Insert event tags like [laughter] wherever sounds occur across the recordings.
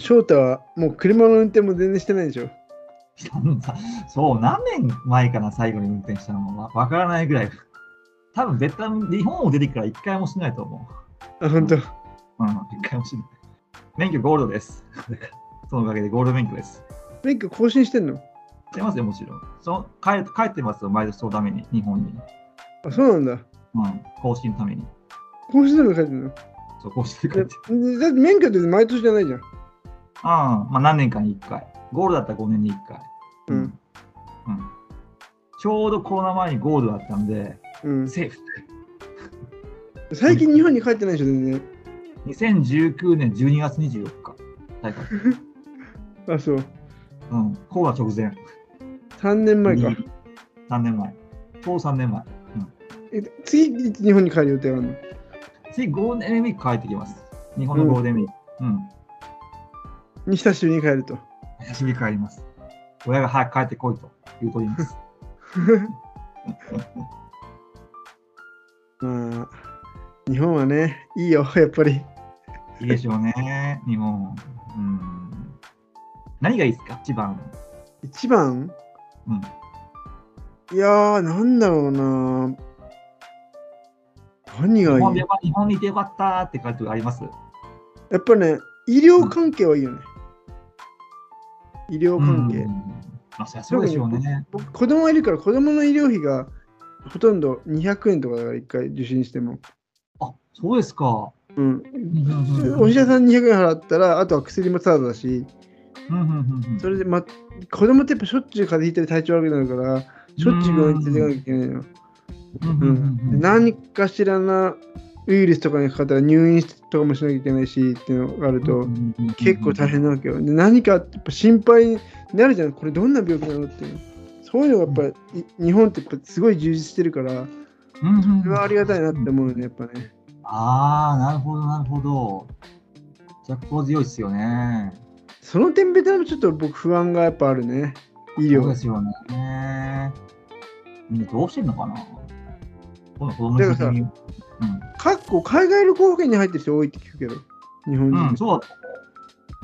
翔太はもう車の運転も全然してないでしょ？[laughs] そう、何年前かな、最後に運転したのもわわからないぐらい。多分絶対日本を出てから一回もしないと思あ、本当？う。うん、一回もしない。免許ゴールドです。[laughs] そのおかげでゴールド免許です。免許更新してんの？してますよ、もちろん。その帰帰ってますよ、毎年そのために、日本に。あ、そうなんだ。うん、更新のために。更新するの書いてんの？そう、更新で帰って。えだって免許って毎年じゃないじゃん。ああ、まあ何年かに1回。ゴールドだったら5年に1回。うん。うん。ちょうどコロナ前にゴールドだったんで、うん、セーフ。[laughs] 最近日本に帰ってないでしょ、全然。2019年12月24日。大会。[laughs] あ、そう。うん。コロナ直前。3年前か。3年前。ちょうど3年前。え次、いつ日本に帰る予定あるの？次、ゴールデンウィーク帰ってきます。日本のゴールデンウィーク。うん。に久しに帰ると。久しに帰ります。親が早く帰ってこいと言うとります。[laughs] まあ、日本はね、いいよ、やっぱり。いいでしょうね、日本。うん。何がいいですか、一番。一番？うん。いやー、なんだろうな。何がいい？日本にいてよかったって感じがあります。やっぱね、医療関係はいいよね。医療関係。うんあそうでしょうね。僕、子供がいるから、子供の医療費がほとんど200円とかだから、1回受診しても。あそうですか。うん。うんお医者さんに200円払ったら、あとは薬もタダだし、それで、ま、子供ってやっぱしょっちゅう風邪ひいたり体調悪くなるから、しょっちゅう病院に連れていかなきゃいけないの。何かしらなウイルスとかにかかったら入院とかもしなきゃいけないしっていうのがあると結構大変なわけよ。で何かやっぱ心配になるじゃん、これどんな病気なのっていうの。そういうのがやっぱりい日本ってやっぱすごい充実してるから、うんうんそれはありがたいなって思うよね、やっぱね。ああ、なるほど、なるほど。弱行強いですよね。その点ベトナムちょっと僕不安がやっぱあるね。医療そうで。すよね。みんなどうしてんのかなこの子供だからさに。かっこ海外旅行保険に入ってる人多いって聞くけど、日本うん、人。うん、そうだ。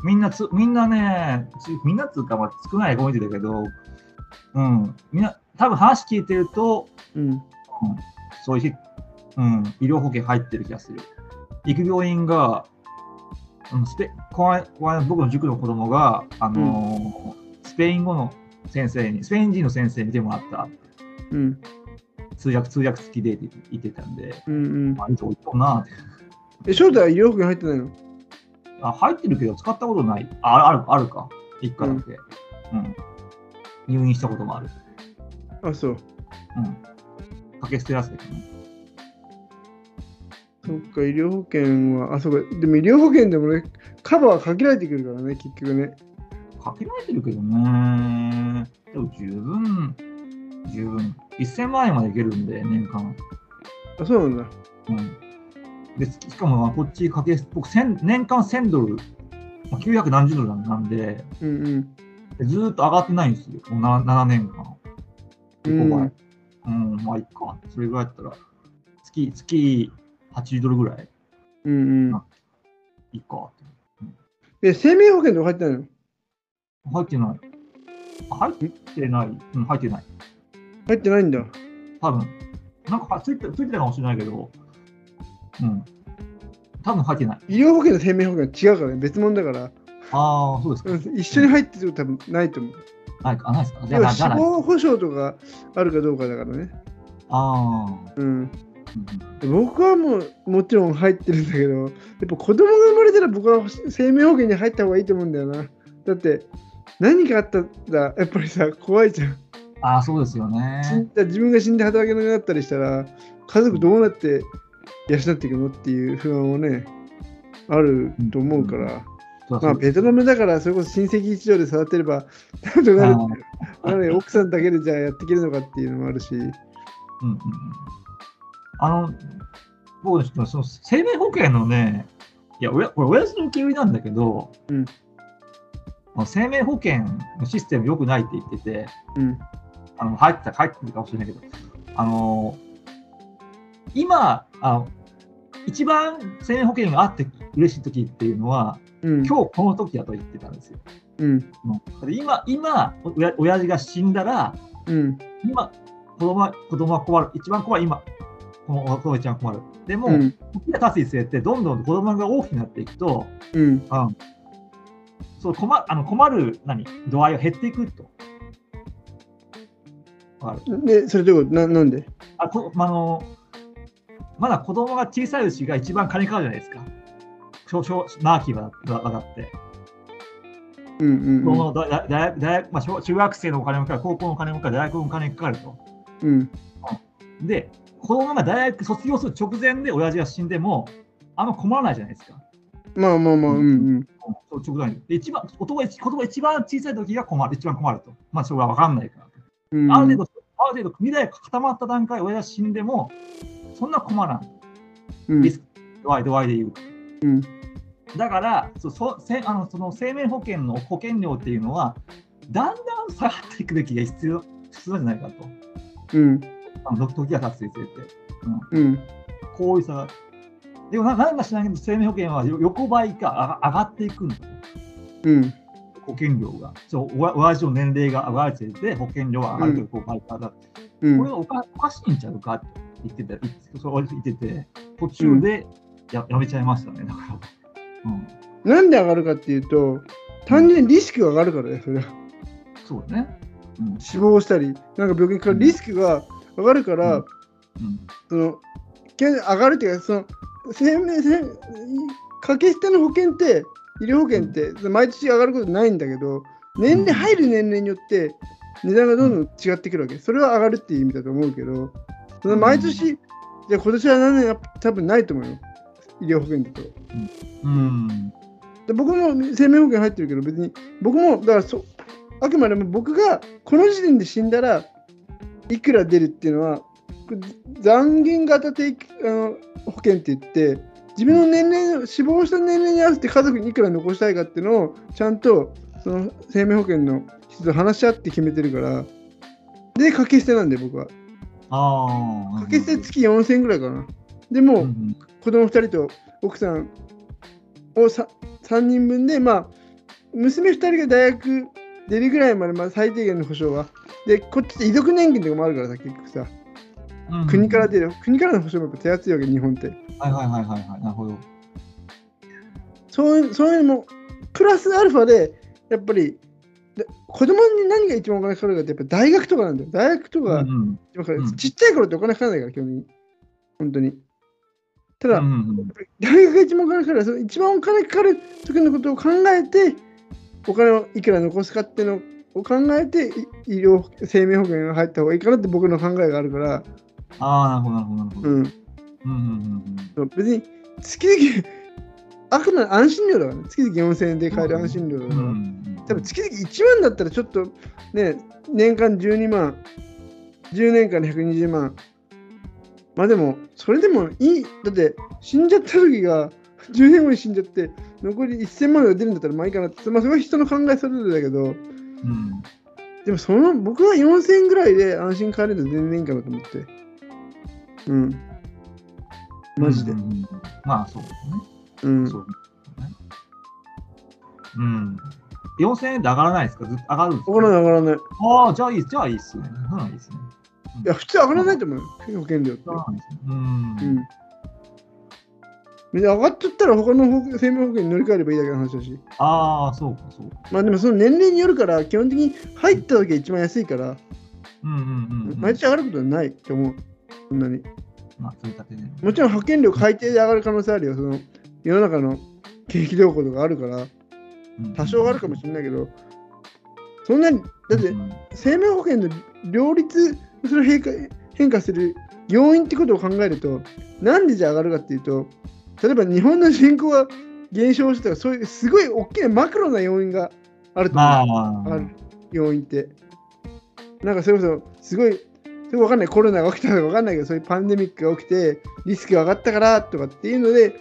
みんなつ、みんなね、つみんなっつうか、まあ、少ない子見てたけど、うん、みんな、多分話聞いてると、うん。そういうし、うん、医療保険入ってる気がする。行く病院が、うん、スペこの間この間僕の塾の子供が、あのースペイン語の先生に、スペイン人の先生に見てもらったうん。通訳、通訳付きでって言ってたんで、うんうん。あ、いいとこ行ったなって。え、翔太は医療保険入ってないの？あ、入ってるけど使ったことない。あ、ある、あるか。一回だけ。うん。入院したこともある。あ、そう。うん。かけ捨てやすいね。そっか、医療保険は、あ、そうか、でも医療保険でもね、カバーは限られてくるからね、結局ね。かけられてるけどね。でも十分、十分。1000万円までいけるんで、年間。あ、そうなんだ。うん。で、しかも、まあこっちかけ、僕、1000年間1000ドル、まあ、900何十ドルなんで、うんうん。でずーっと上がってないんですよ。もう 7, 7年間。うん5倍。うん、まあ、いっか。それぐらいだったら、月、月80ドルぐらいうんうん。いいかって。え、生命保険とか入ってないの？入ってない。あ入ってない。うん、入ってない。入ってないんだ。多分。なんかついてついてたかもしれないけど、うん。多分入ってない。医療保険と生命保険は違うからね、別物だから、ああ、そうですか。うん一緒に入ってると多分ないと思う。ないか。あ、ないですか。じゃあ、要は死。亡保障とかあるかどうかだからね。ああ。うん。うんで僕はもうもちろん入ってるんだけど、やっぱ子供が生まれたら僕は生命保険に入った方がいいと思うんだよな。だって何かあったらやっぱりさ、怖いじゃん。ああ、そうですよ死んね。だ自分が死んで働けなくなったりしたら、家族どうなって養っていくのっていう不安はね、あると思うから、うだそうベトナムだから、それこそ親戚一同で育てれば、なんとなる奥さんだけでじゃあやっていけるのかっていうのもあるし、うんうんうん。あの、僕のその生命保険のね、いや、親これ、親父の受け売りなんだけど、うん。生命保険のシステム良くないって言ってて、うん、あの入ってた、入ってるかもしれないけど、あの今、あの一番生命保険があって嬉しい時っていうのは、うん。今日この時だと言ってたんですよ。うん。今、今、おや親父が死んだら、うん。今、子供は子供は困る。一番怖い今、この子供が一番困る。でも、うん。時が経つにつれて、どんどん子供が大きくなっていくと、うん。うん、そう困あの困る何度合いが減っていくと。わかるで、それどういうことななんで？あこあのまだ子供が小さいうちが一番金かかるじゃないですか。小小長きはだだって。うんうん子供の大大大まあ、小中学生のお金もかかる、高校のお金もかかる、大学のお金もかかると。うん。で、子供が大学卒業する直前で親父が死んでも、あんま困らないじゃないですか。まあまあまあ、うんうん。そう直前にで一番男が子供が一番小さい時が困る、一番困ると。まあ、それは分かんないから。うん、ある程度、ある程度、未来が固まった段階、親が死んでも、そんな困らん。うんリスク、度合い、度合いで言う。うんだから、そそせあのその生命保険の保険料っていうのは、だんだん下がっていくべきが必要必要じゃないかと。うんあの時が経つにつれて。うんこういう差が。でもな、なんか知らないけど、生命保険はよ横ばいかあ上がっていくんだと。うん保険料が。そう、おわ親父の年齢が上がるにつれて、保険料が上がると横ばいかだ。うんこれはおかおかしいんちゃうかって言ってた、そう言ってて、途中でや,、やめちゃいましたね、だから。うん、なんで上がるかっていうと、単純にリスクが上がるからね、それは。そうだね。うん死亡したり、なんか病気にかかるリスクが上がるから、うんその、け上がるっていうか、その、生命、生掛け捨ての保険って、医療保険って、毎年上がることないんだけど、年齢、入る年齢によって、値段がどんどん違ってくるわけ。それは上がるっていう意味だと思うけど、その毎年、じゃあ今年は何年多分ないと思うよ。医療保険だと。うんで僕も生命保険入ってるけど、別に、僕も、だからそ、あくまでも僕がこの時点で死んだらいくら出るっていうのは、残減型定期あの保険って言って、自分の年齢、死亡した年齢に合わせて家族にいくら残したいかっていうのを、ちゃんとその生命保険の人と話し合って決めてるから、で、掛け捨てなんで、僕は。ああ。掛け捨て月4000円ぐらいかな。でも、うん子供2人と奥さんを 3, 3人分で、まあ、娘2人が大学出るぐらいまで、まあ、最低限の保障は。で、こっちって遺族年金とかもあるからさ、結局さ、うん国から出る、国からの保障も手厚いわけ、日本って。はいはいはいはいはい。なるほど。そういうそういうのも、プラスアルファで、やっぱり、で子供に何が一番お金かかるかって、やっぱ大学とかなんだよ。大学とかがうんうんちっちゃい頃ってお金かからないから、基本的に。本当に。ただ、うんうん大学が一番お金かかるその一番お金かかる時のことを考えてお金をいくら残すかっていうのを考えてい医療生命保険が入った方がいいかなって僕の考えがあるから、ああ、なるほどなるほどなるほど。うん、うんうんうんそう別に月々あくまで安心料だからね。月々4000円で買える安心料だから、うんうん多分月々1万だったらちょっとね年間12万。10年間で120万。まあでもそれでもいい。だって死んじゃった時が [laughs] 10年後に死んじゃって残り1000万が出るんだったらまあいいかなって。まあそれは人の考えそれぞれだけど。うん。でもその僕は4000円ぐらいで安心買えるの全然いいかなと思ってうんマジでうんまあそうですね。うんそうねうん。4000円で上がらないですか？ずっと上がるんですか？上がらない上がらないああ、じゃあいい、じゃあいいっすね。そうなんいいっすね。いや普通上がらないと思うよ保険料ってそうなん。う。うん上がっちゃったら他の保生命保険に乗り換えればいいだけの話だし。ああ、そうか、そうか。まあでもその年齢によるから、基本的に入った時が一番安いから、うんうんうん、うん。毎年上がることはないと思う。そんなに。まあ、積み立てね。もちろん保険料改定で上がる可能性あるよ。その世の中の景気動向とかあるから、うん多少上がるかもしれないけど、そんなに、だってうん生命保険の両立、それを変化変化する要因ってことを考えると、なんでじゃあ上がるかっていうと、例えば日本の人口が減少してたら、そういうすごい大きなマクロな要因があると思う。ある要因って。なんかそれこそ、すごい、それわかんない、コロナが起きたのかわかんないけど、そういうパンデミックが起きて、リスクが上がったからとかっていうので、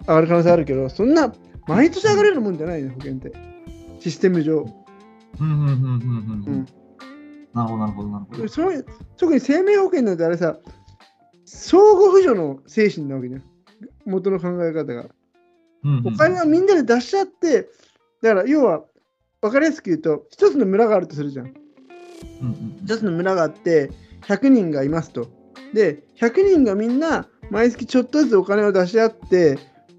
上がる可能性あるけど、そんな、毎年上がれるもんじゃないね、保険って。システム上。うんうんうんうんうん。うんなるほど、なるほど、なるほど。そ特に生命保険なんてあれさ、相互扶助の精神なわけじゃん。元の考え方が。ううんうんお金はみんなで出し合って、だから要は分かりやすく言うと、一つの村があるとするじゃん。うんうん一つの村があって、100人がいますと。で、100人がみんな毎月ちょっとずつお金を出し合って、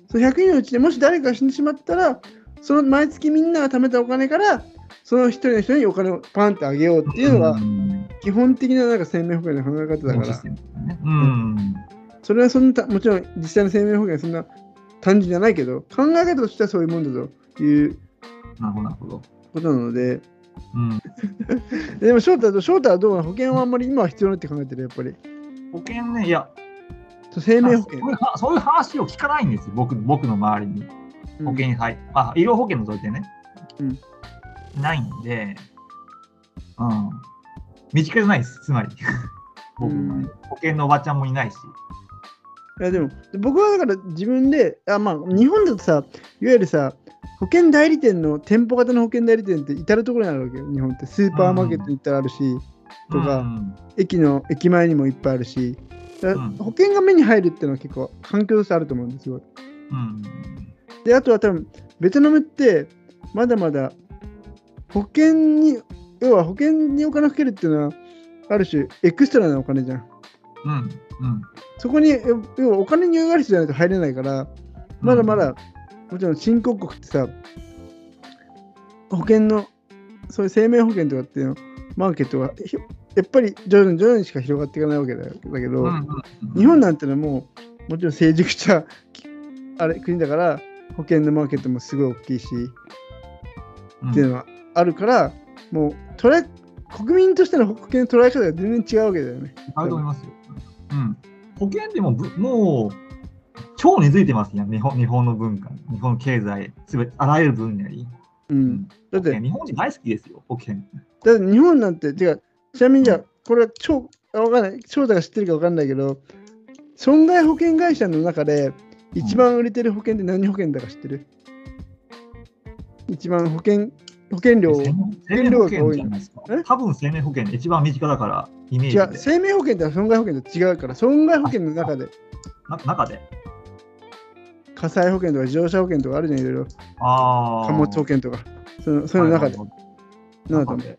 その100人のうちでもし誰かが死んでしまったら、その毎月みんなが貯めたお金から、その一人の人にお金をパンってあげようっていうのがん基本的ななんか生命保険の考え方だからうん。それはそんな、もちろん実際の生命保険はそんな単純じゃないけど、考え方としてはそういうもんだというなるほど、なるほど。ことなので、うん。[laughs] でも翔太翔太はどうなの？保険はあんまり今は必要ないって考えてる、やっぱり。保険ね、いや、生命保険そういう。はそういう話を聞かないんですよ、僕僕の周りに。保険に入っあ、医療保険のぞいてね。うんないんで、うん。身近じゃないです、つまり。[laughs] 僕の周り保険のおばちゃんもいないし。いやでも僕はだから自分であまあ日本だとさいわゆるさ保険代理店の店舗型の保険代理店って至る所にあるわけよ。日本って。スーパーマーケットに行ったらあるし、とかうん。駅の駅前にもいっぱいあるし。保険が目に入るっていうのは結構環境としてあると思うんですよ。うん。であとは多分ベトナムってまだまだ保険に要は保険にお金をかけるっていうのはある種エクストラなお金じゃん。うん。うん。そこに要要はお金に余裕がある人じゃないと入れないからまだまだ、もちろん新興国ってさ、保険の、そういう生命保険とかっていうの、マーケットがひやっぱり徐々に徐々にしか広がっていかないわけだだけど、うんうんうん日本なんてのはもう、もちろん成熟したきあれ国だから、保険のマーケットもすごい大きいし、っていうのはあるから、もう捉え、国民としての保険の捉え方が全然違うわけだよね。あると思いますよ。うん。保険でもぶ、もう、超根付いてますよ、日本日本の文化。に、日本の経済、すべて、あらゆる分野に。うん。だって、日本人大好きですよ、保険。だって日本なんて、てか、ちなみにじゃあ、これは超、あわかんない、翔太が知ってるかわかんないけど、損害保険会社の中で一番売れてる保険って何保険だか知ってる、一番保険、保険料を、生命保険じゃないですか？え？多分生命保険一番身近だから、イメージで。生命保険って損害保険と違うから、損害保険の中でな中で？火災保険とか自動車保険とかあるじゃん、いろいろ。ああ。貨物保険とか。そのその中で。はいなんだと思う？中で。へ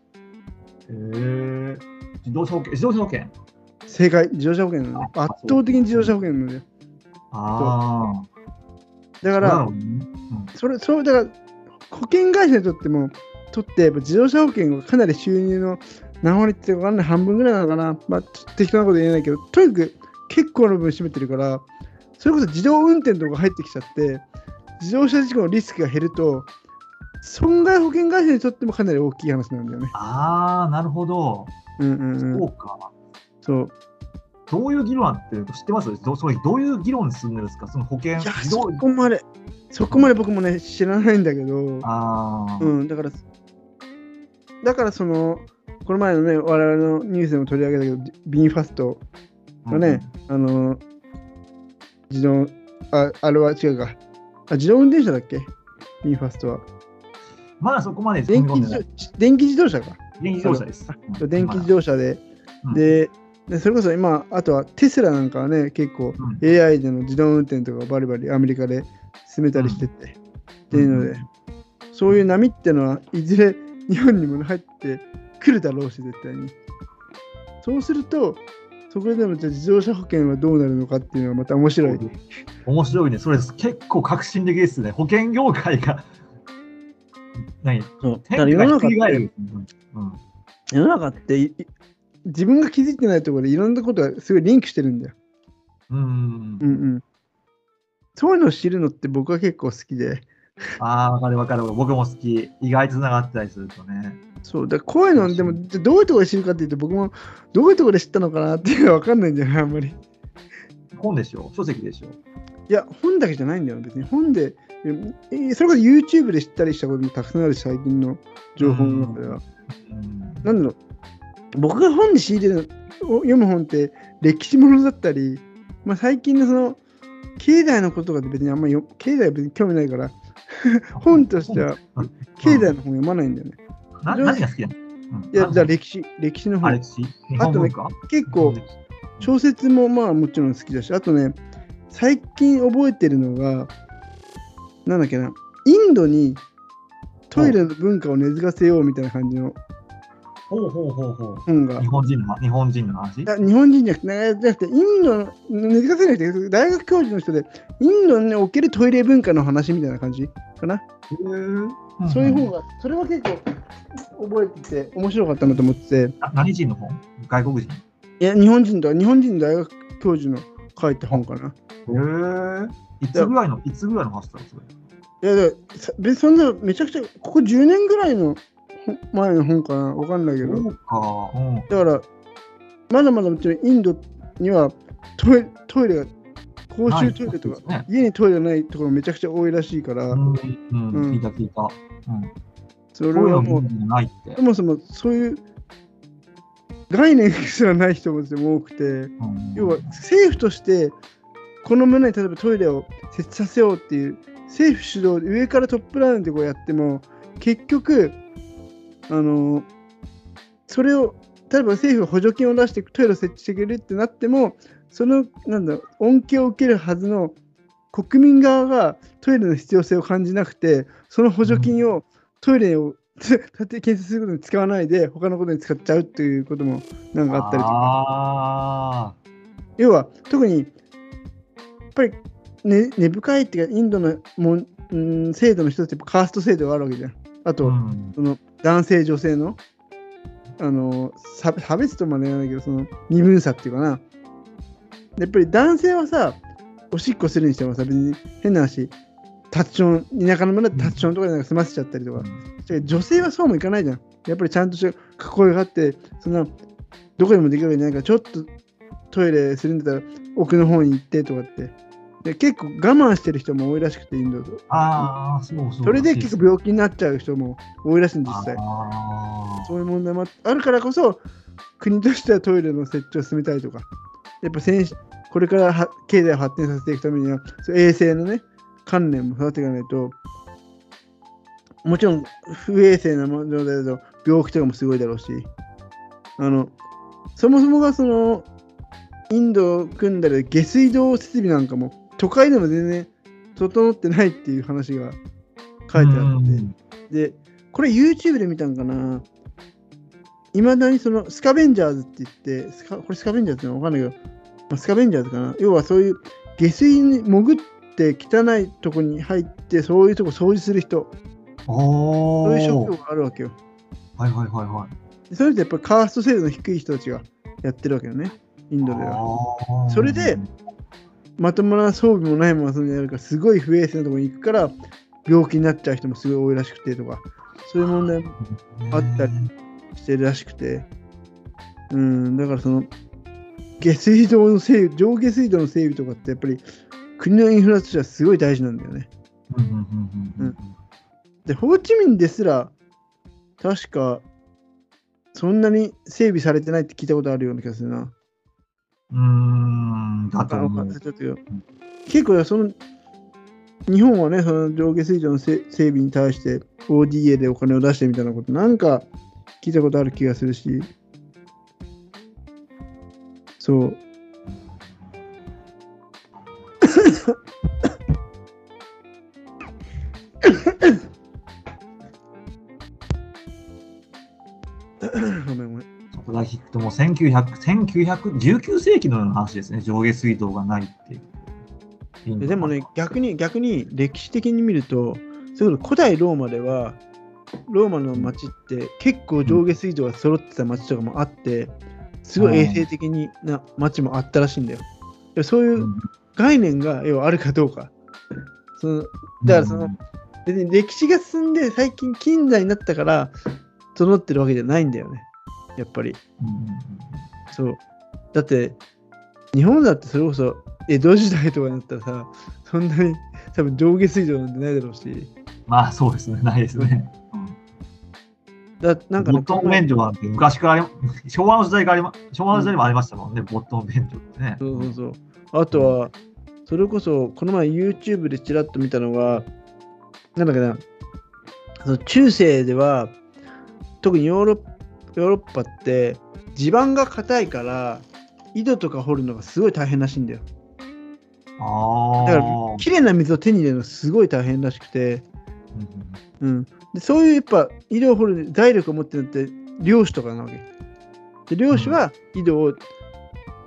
え。自動車保険、自動車保険？正解、自動車保険なの圧倒的に自動車保険なのよ。ああ。だから、それ、そう、だから、保険会社にとっても、とって、やっぱ自動車保険がかなり収入の何割って分かんない、半分ぐらいなのかな。まあ、適当なこと言えないけど、とにかく結構な部分占めてるから、それこそ自動運転とか入ってきちゃって、自動車事故のリスクが減ると、損害保険会社にとってもかなり大きい話なんだよね。ああ、なるほど。うんうんうん。そうか。そう。どういう議論あって知ってます？どそれどういう議論進んでるんですか？その保険いや、そこまで、そこまで僕もね、知らないんだけど、ああ、うん、だから、だからその、この前のね、我々のニュースでも取り上げたけど、ビンファストがね、あの、自動、あ、あれは違うか。あ、自動運転車だっけ？ビンファストは。まだそこまで電気自動車か。電気自動車です。電気自動車で、うんで、でそれこそ今、あとはテスラなんかはね、結構うん AI での自動運転とかバリバリアメリカで進めたりしてて、っていうので、そういう波ってのはいずれ [laughs] 日本にも入ってくるだろうし、絶対に。そうすると、そこでもじゃあ自動車保険はどうなるのかっていうのはまた面白い。面白いね。それ結構革新的ですね。保険業界が。何そうだ世の中って。うん世の中って自分が気づいてないところでいろんなことがすごいリンクしてるんだよ。うんうんうんうん。そういうのを知るのって僕は結構好きで。ああ、わかるわかる。僕も好き。意外とつながってたりするとね。そう、だこういうの、でも、どういうところで知るかっていうと、僕もどういうところで知ったのかなっていうのは分かんないんだよね、あんまり。本でしょ？書籍でしょ？いや、本だけじゃないんだよ、別に。本で、えーそれこそ YouTube で知ったりしたこともたくさんあるし、最近の情報の中では。うんなんだろう、僕が本で仕入れるを読む本って歴史ものだったり、まあ、最近のその、経済のことが別にあんまりよ、経済は別に興味ないから、[laughs] 本としては経済の本読まないんだよね。な何が好きなのうん。いや、じゃあ歴史、歴史の本。あ歴史？日本文化結構、小説もまあもちろん好きだし、あとね、最近覚えてるのが、なんだっけな、インドにトイレの文化を根付かせようみたいな感じのほうほうほうほう。本が日。本人の日本人の話？いや日本人じゃなくて、インドの、根付かせなくて、大学教授の人で、インドにおけるトイレ文化の話みたいな感じかな？そういう本が、それは結構覚えてて面白かったなと思ってて、な何人の本？外国人？いや、日本人と日本人の大学教授の書いた本かな。へえ。いつぐらいの、いつぐらいの話だそれ。いや、だそんなめちゃくちゃ、ここ10年ぐらいのほ前の本かな、わかんないけど。そうか。うん。だから、まだまだもちろんインドにはトイトイレが、公衆トイレとか、ない家にトイレがないところめちゃくちゃ多いらしいから、うん、うんうん聞いた聞いた。うん。それはもう、そ。もそもそういう概念すらない人も多くて、うん要は政府として、この村に例えばトイレを設置させようっていう、政府主導で上からトップダウンでこうやっても、結局、あの、それを、例えば政府が補助金を出してトイレを設置してくれるってなっても、その、なんだ恩恵を受けるはずの国民側がトイレの必要性を感じなくて、その補助金をトイレを建て [laughs] 建設することに使わないで、他のことに使っちゃうっていうこともなんかあったりとか。あ要は特にやっぱり、ね、根深いっていうかインドのもんうん制度の一つってカースト制度があるわけじゃん。ああ。と、うんその男性女性のあの差別とまで言わないけどその二分差っていうかな。やっぱり男性はさおしっこするにしてもさ別に変な話タッチョン田舎の村でタッチョンとかでなんか済ませちゃったりとか。女性はそうもいかないじゃん。やっぱりちゃんとした囲いがあって、そんな、どこでもできるわけじゃないから、ちょっとトイレするんだったら奥の方に行ってとかって。で結構我慢してる人も多いらしくて、インドと。ああ、そうそう。それで結構病気になっちゃう人も多いらしいんです、実際。あそういう問題もあるからこそ、国としてはトイレの設置を進めたいとか、やっぱ先これからは経済を発展させていくためには、衛生のね、観念も育てていかないと、もちろん不衛生な状態だと病気とかもすごいだろうし、あの、そもそもがその、インドを組んだり下水道設備なんかも都会でも全然整ってないっていう話が書いてあって、で、これ YouTube で見たんかな。いまだにそのスカベンジャーズって言って、スカこれスカベンジャーズってのわかんないけど、まあ、スカベンジャーズかな。要はそういう下水に潜って汚いとこに入って、そういうとこ掃除する人、おそういう職ー業があるわけよ。はいはいはいはい。でそれってやっぱりカースト制度の低い人たちがやってるわけよね、インドでは。それで、まともな装備もないままそんなやるから、すごい不衛生なところに行くから、病気になっちゃう人もすごい多いらしくてとか、そういう問題もあったりしてるらしくて、うん、だからその、下水道の整備、上下水道の整備とかってやっぱり国のインフラとしてはすごい大事なんだよね。うんで、ホーチミンですら、確か、そんなに整備されてないって聞いたことあるような気がするな。うん、だと思う。結構その、日本はね、その上下水準の整備に対して ODA でお金を出してみたいなこと、なんか聞いたことある気がするし、そう。そこだけ聞くともう1900、1919世紀のような話ですね。上下水道がないっていう。でもね、逆に、逆に歴史的に見ると、そう古代ローマでは、ローマの町って結構上下水道が揃ってた町とかもあって、すごい衛生的にな町もあったらしいんだよ。でそういううん概念が要はあるかどうか。そのだからその、別に歴史が進んで最近近代になったから整ってるわけじゃないんだよね。やっぱり。うんそう。だって、日本だってそれこそ江戸時代とかになったらさ、そんなに多分上下水道なんてないだろうし、まあそうですね、ないですね。だなんかねボットン便所なんて昔から昭和の時代からありま、昭和の時代にもありましたもんね、ボットン便所ってね。そうそうそう。あとは、それこそ、この前 YouTube でちらっと見たのが、なんだっけな、その中世では、特にヨーロッヨーロッパって地盤が硬いから、井戸とか掘るのがすごい大変らしいんだよ。ああ。だから綺麗な水を手に入れるのすごい大変らしくて、うん、でそういうやっぱ井戸を掘る財力を持ってるのって漁師とかなわけ。で漁師は井戸を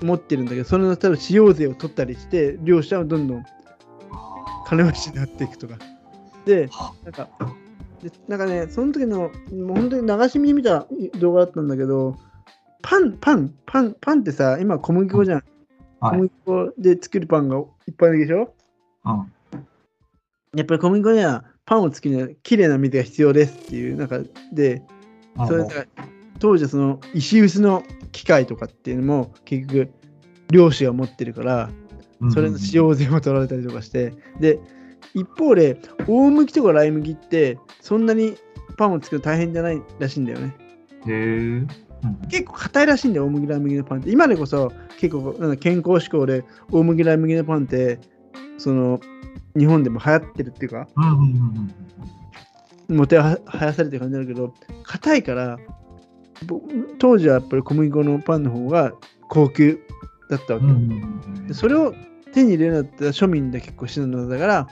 持ってるんだけど、それの多分使用税を取ったりして、漁師はどんどん金持ちになっていくとか。で、なんか、でなんかね、その時の、もう本当に流し見で見た動画だったんだけど、パン、パン、パン、パンってさ、今小麦粉じゃん。はい。小麦粉で作るパンがいっぱいあるでしょ？うん。やっぱり小麦粉にはパンを作るには綺麗な水が必要ですっていう中で、あそれで当時はその石臼の機械とかっていうのも結局漁師が持ってるから、それの使用税も取られたりとかして、で、一方で大麦とかライ麦ってそんなにパンを作るの大変じゃないらしいんだよね。へえ。うん結構硬いらしいんだよ、大麦ライ麦のパンって。今でこそ結構なんだ健康志向で大麦ライ麦のパンってその日本でも流行ってるっていうか、もてはやされてる感じだけど、硬いから、ぼ当時はやっぱり小麦粉のパンの方が高級だったわけ。それを手に入れるんだったら庶民で結構してたのだから、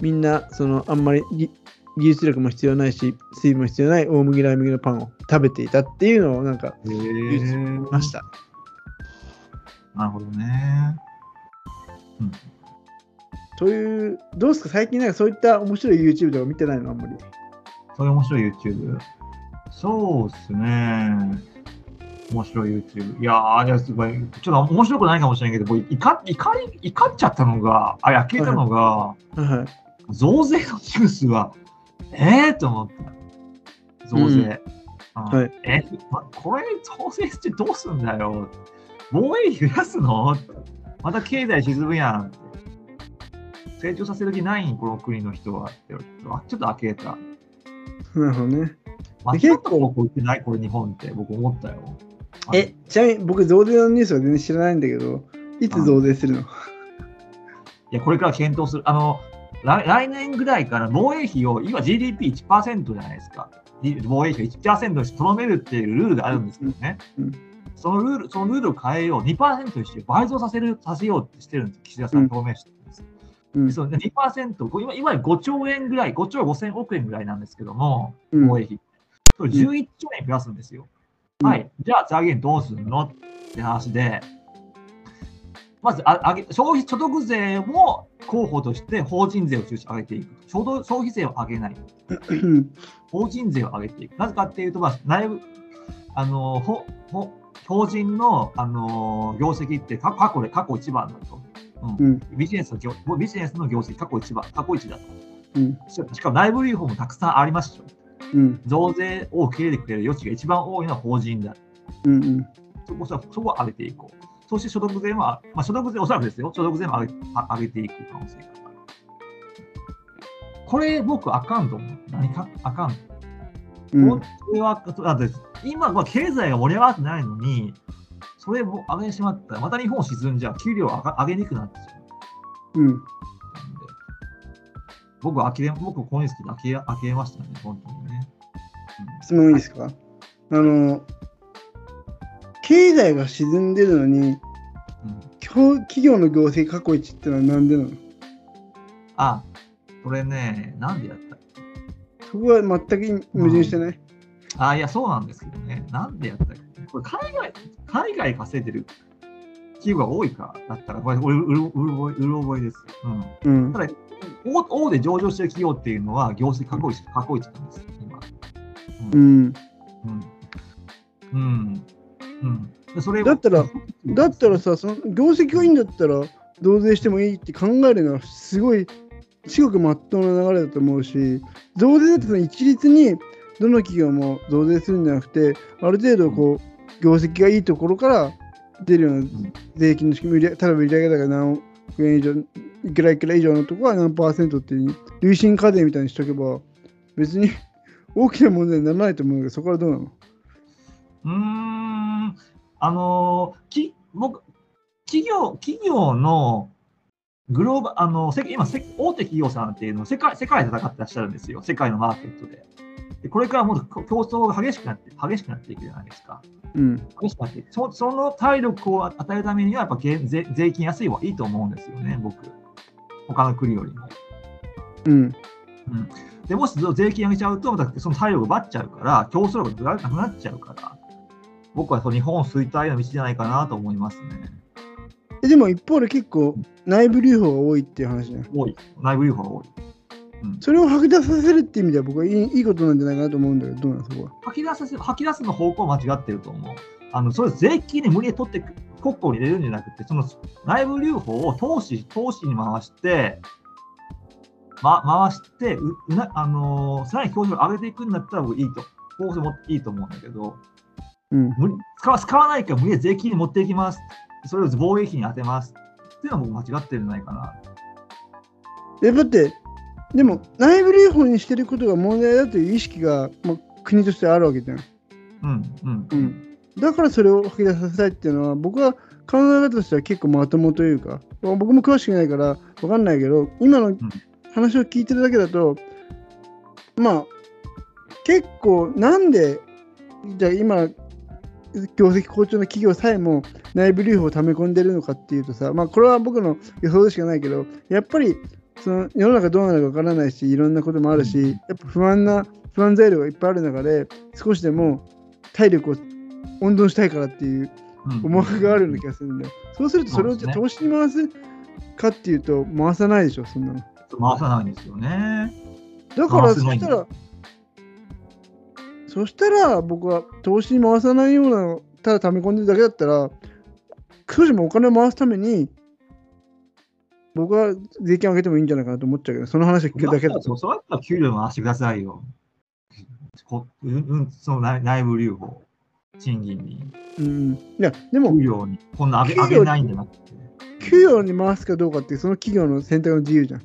みんなそのあんまりぎ技術力も必要ないし、水分も必要ない大麦ライ麦のパンを食べていたっていうのをなんかへニュースえ。見ました。なるほどね。という、どうですか？最近なんかそういった面白い YouTube とか見てないの？あんまり。そういう面白い YouTube？そうっすね。面白い YouTube。いやー、いやすごい。ちょっと面白くないかもしれないけど、僕怒怒り怒っちゃったのが、あ、焼けたのが、はいはい。増税のニュースは、えーと思った。増税。うんはいえ、ま、これ、増税してどうすんだよ。防衛費増やすの？また経済沈むやん。成長させる気ないん、この国の人は。ってあちょっと呆れた。なるほどね。間違った方向行ってない、これ日本って僕思ったよ。え、ちなみに僕、増税のニュースは全然知らないんだけど、いつ増税するの？[laughs] いや、これから検討する。あの、来来年ぐらいから防衛費を、今 GDP1% じゃないですか。防衛費を1%にしてとどめるっていうルールがあるんですけどね。うんうんそのルール、そのルールを変えよう、2%にして倍増させる、させようってしてるんです。岸田さん表明してるんです。うんその2%、こう今今5兆円ぐらい、5兆5000億円ぐらいなんですけども、うん防衛費。それ11兆円増やすんですよ。うんはい。じゃあ財源どうするの？って話で、まずああげ消費所得税も候補として法人税を中心に上げていく。消費消費税を上げない。う [laughs] ん法人税を上げていく。なぜかっていうと、まあ、内部、あの、ほ、ほ、法人の、あの、業績って過過去で過去一番だと。うんうんビジネスの業ビジネスの業績過去一番、過去一だと。うんししかも内部留保もたくさんありますよ。うん増税を受け入れてくれる余地が一番多いのは法人だ。うんうんそこそそこを上げていこう。そして所得税も、まあ、所得税、おそらくですよ、所得税も上げあ上げていく可能性がある。これ、僕、あかんと思う。何かあかん。うんそれはだって今、まあ、経済が盛り上がってないのに、それを上げてしまったら、また日本沈んじゃう、給料を上が上げにくくなってしまう。うん僕は呆れ、僕、こういう好きで呆れ呆れましたね、本当にね。質問いいですか？あの経済が沈んでるのに企業の業績過去一ってのはなんでなの？あ、これね、なんでやった？そこは全く矛盾してない、あ、いや、そうなんですけどね、なんでやったっけ？これ海外、海外稼いでる企業が多いか？らだったら、これ、うる覚えうる覚えです。うん。うんただ、大大で上場してる企業っていうのは、業績過去一、過去一なんです、今。ううん。ん、うん。うん。うん。でそれをだったらだったらさその業績がいいんだったら増税してもいいって考えるのはすごい至極まっとうな流れだと思うし増税だってその一律にどの企業も増税するんじゃなくてある程度こう業績がいいところから出るような税金の仕組み売り例えば売上高が何億円以上いくらいくら以上のところは何パーセントっていう累進課税みたいにしとけば別に大きな問題にならないと思うけどそこはどうなの？うーん、あのーき僕、企業、企業のグローバあのせ今せ、大手企業さんっていうのは世界世界で戦ってらっしゃるんですよ、世界のマーケットで。でこれからもっと競争が激しくなって、激しくなっていくじゃないですか。うん。激しくなってそその体力を与えるためには、やっぱ税税税金安い方がいいと思うんですよね、僕。他の国よりも。うん。でもし税金上げちゃうと、またその体力が奪っちゃうから、競争力がなくなっちゃうから、僕はその日本衰退の道じゃないかなと思いますね。えでも一方で結構内部留保が多いっていう話じゃん。多い。内部留保が多い。それを吐き出させるっていう意味では僕はいいいいことなんじゃないかなと思うんだけど、どうなんそこは。吐き出させ吐き出すの方向間違ってると思う。あのそれ税金で無理で取ってく国庫に入れるんじゃなくて、その内部留保を投資投資に回して、ま、回してううな、あのーさらに競争力を上げていくんだったら僕いいと、こうもいいと思うんだけど、うん。使わ使わないから無理で税金に持っていきます。それを防衛費に当てます。っていうのは僕間違ってるんじゃないかな。え、だって、でも内部留保にしてることが問題だという意識が、まあ、国としてあるわけじゃん。うんうんうん。だからそれを吐き出させたいっていうのは、僕は考え方としては結構まともというか、まあ僕も詳しくないから分かんないけど、今の話を聞いてるだけだと、まあ、結構なんで、じゃあ今、業績好調な企業さえも内部留保を溜め込んでるのかっていうとさ、まあこれは僕の予想でしかないけど、やっぱりその世の中どうなるかわからないし、いろんなこともあるし、やっぱ不安な、不安材料がいっぱいある中で、少しでも体力を温存したいからっていううん思惑があるような気がするんだよ。そうするとそれをじゃあ投資に回すかっていうと、回さないでしょ、そんなの。回さないんですよね。だから、そしたら、そしたら僕は投資に回さないような、ただ溜め込んでるだけだったら、少しでもお金を回すために、僕は税金を上げてもいいんじゃないかなと思っちゃうけど、その話を聞くだけだと。そうだったら給料回してくださいよ。こうんうん、その内内部留保、賃金に、うん、いや、でも給、料に、こんな上げ上げないんじゃなくて。給与に回すかどうかって、その企業の選択の自由じゃん。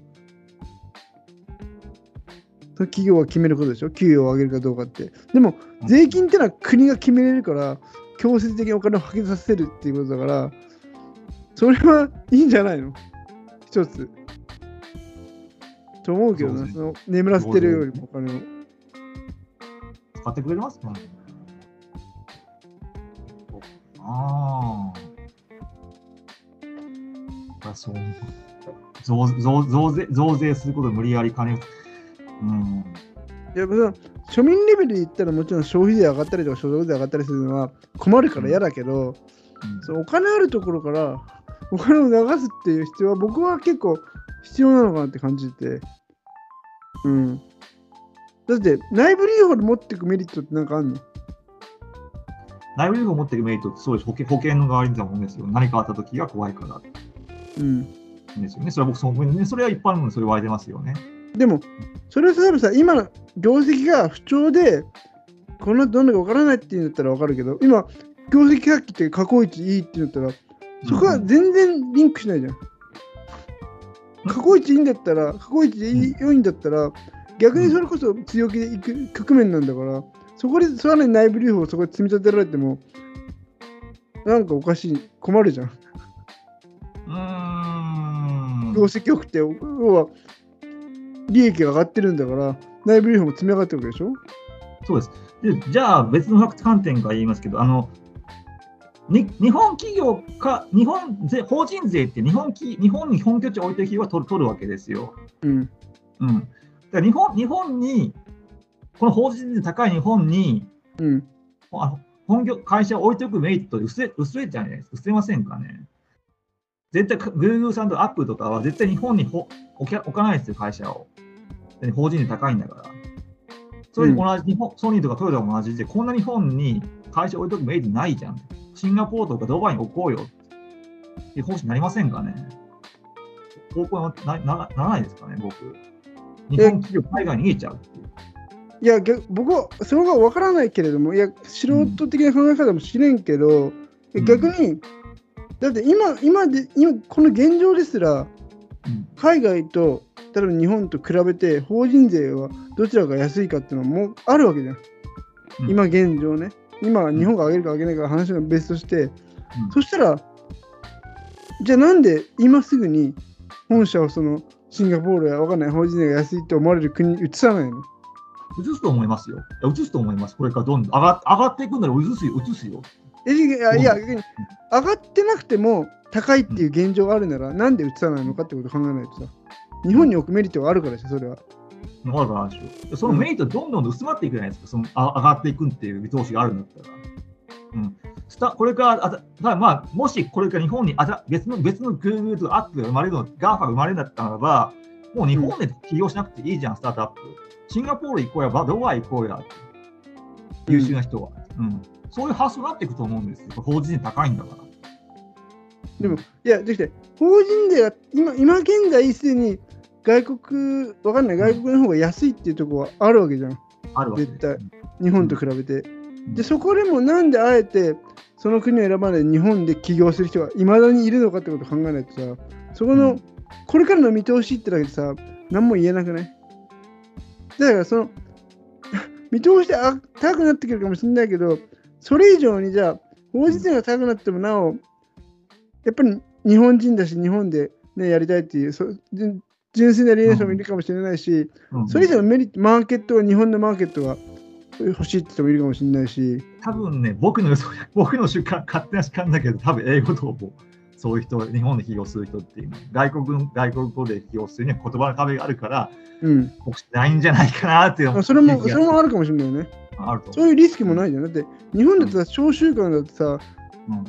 企業が決めることでしょ？給与を上げるかどうかって。でも、税金ってのは国が決めれるから、強制的にお金を吐き出させるっていうことだから、それはいいんじゃないの？一つ。と思うけどな、そうですその眠らせてるよりもお金を。使ってくれますかああ。あそう増増増税増税することで無理やり金を。うん。いや、庶民レベルで言ったらもちろん消費税上がったりとか所得税上がったりするのは困るから嫌だけど、うんそうお金あるところからお金を流すっていう必要は僕は結構必要なのかなって感じて。うん。だって内部留保で持っていくメリットってなんかあんの？内部留保を持っているメリットってそうです保険保険の代わりみたいなもんですよ。何かあった時が怖いからうん。ですよね。それは僕そう思うね。それは一般論でそれ言われてますよね。でも、それは例えばさ、今の業績が不調で、この後どんなか分からないっていうんだったら分かるけど、今、業績発揮って過去一いいって言うんだったら、そこは全然リンクしないじゃん。過去一いいんだったら、過去一で良いんだったら、逆にそれこそ強気でいく局面なんだから、そこでさらに内部留保をそこで積み立てられても、なんかおかしい、困るじゃん。うーん。業績良くて、要は利益が上がってるんだから、内部留保も積み上がってるわけでしょ？そうです。でじゃあ、別の観点から言いますけど、あのに日本企業か、日本税法人税って日本き日本に本拠地を置いてる企業は取る取るわけですよ。うん。うん、だから日本日本に、この法人税高い日本に、うん。あの本業会社を置いておくメリット薄れ薄れちゃうじゃないですか。薄れませんかね。絶対、Google さんと Apple とかは絶対日本にほ置き置かないですよ、会社を。で法人税高いんだから。それに同じ、日本ソニーとかトヨタも同じで、こんな日本に会社置いとくメリットないじゃん。シンガポールとかドバイに置こうよって方針になりませんかね。方向になななならないですかね、僕。日本企業、海外に逃げちゃういう。いや、逆僕はそれが分からないけれども、いや、素人的な考え方かもしれんけど、うん逆に、だって今、今で、今、この現状ですら、うん海外と、例えば日本と比べて、法人税はどちらが安いかっていうのはもうあるわけじゃん。うん今現状ね。今は日本が上げるか上げないか話が別として、うんそしたら、じゃあなんで今すぐに本社をそのシンガポールやわかんない法人税が安いって思われる国に移さないの？移すと思いますよ。移すと思います。これからどんどん上が上がっていくんなら移すよ、移すよ。えいやいや、逆に上がってなくても高いっていう現状があるなら、なんで移さないのかってことを考えないとさ。日本に置くメリットがあるからですよ、それは。わかるでしょ。そのメリットどんどん薄まっていくじゃないですか、そのあ上がっていくっていう見通しがあるんだったら。うん、スタこれから、あたまあ、もしこれから日本にあた別の別の Google とか Apple が生まれるの、GAFA が生まれるんだったならば、もう日本で起業しなくていいじゃん、スタートアップ。シンガポール行こうや、バドバイ行こうや、優秀な人は、うん。そういう発想になっていくと思うんですよ。法人税高いんだから。でも、いや、できて、法人税が今、今現在すでに外国、わかんない、外国の方が安いっていうところはあるわけじゃん。あるわけ絶対日本と比べて。で、そこでもなんであえてその国を選ばないで日本で起業する人がいまだにいるのかってことを考えないとさ、そこの、うんこれからの見通しってだけでさ、何も言えなくない？だからその、[laughs] 見通しであ高くなってくるかもしれないけど、それ以上にじゃあ、法人税が高くなってもなお、やっぱり日本人だし、日本で、ね、やりたいっていう、そ純純粋な理念者もいるかもしれないし、うんそれ以上のメリット、マーケットが、日本のマーケットが欲しいって人もいるかもしれないし、多分ね、僕の予想、僕の主観、勝手な主観だけど、多分英語ともそういう人、日本で起業する人っていうのは、外国の外国語で起業するには言葉の壁があるから、うん。僕ないんじゃないかなっていうあそれも、それもあるかもしれないよね。あるとそういうリスクもないじゃん。だって、日本だってさ、小習慣だってさ、うん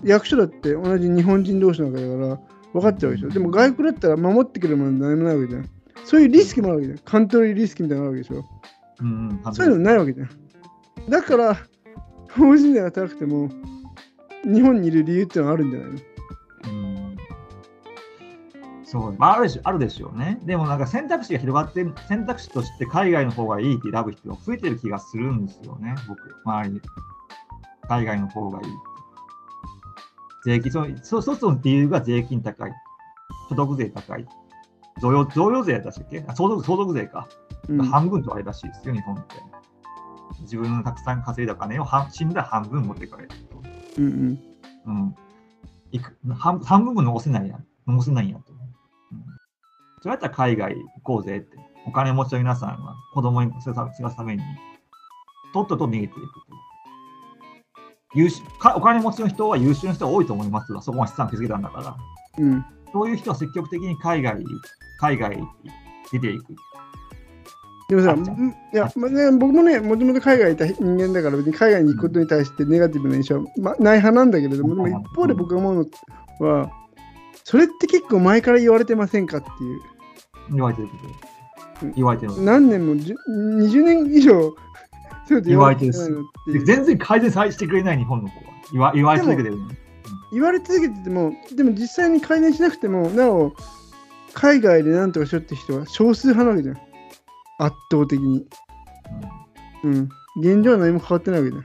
役所だって同じ日本人同士なわけだから、分かっちゃうでしょ。でも外国だったら守ってくれるもの何もないわけじゃん。そういうリスクもあるわけじゃん。カントリーリスクみたいなのがあるわけでしょ。うんうんそういうのないわけじゃん。だから、法人税が高くても、日本にいる理由ってのはあるんじゃないの？うんそう、まあ、あるでしょあるでしょうね。でもなんか選択肢が広がって、選択肢として海外の方がいいって選ぶ人が増えてる気がするんですよね、僕、周りに。海外の方がいい。税金、そのそうそうそう理由が税金高い。所得税高い。贈与贈与税だしたっけ？あ相続相続税か。うん半分とあれらしいですよ、日本って。自分のたくさん稼いだ金を半死んだら半分持ってかれると。うんうん。うん。いく半半分も残せないやん。残せないんやと。うん、それやったら海外行こうぜって。お金持ちの皆さんは子供に世話すために、とっとと逃げていくと。優秀かお金持ちの人は優秀な人が多いと思いますが、そこは資産築けたんだから。うん。そういう人は積極的に海外、海外に出ていく。でもさ、いや、まあね、僕もね、もともと海外にいた人間だから、別に海外に行くことに対してネガティブな印象は、まあ、ない派なんだけれども、でも一方で僕が思うのは、それって結構前から言われてませんかっていう。言われてるけうんど。言われてる。何年も、じゅ20年以上、言われてないのっていう全然改善さしてくれない日本の方は。言わ言われ続けてる。言われ続けてても、でも実際に改善しなくても、なお、海外で何とかしようって人は少数派なわけじゃん。圧倒的に。うん。現状は何も変わってないわけじゃん。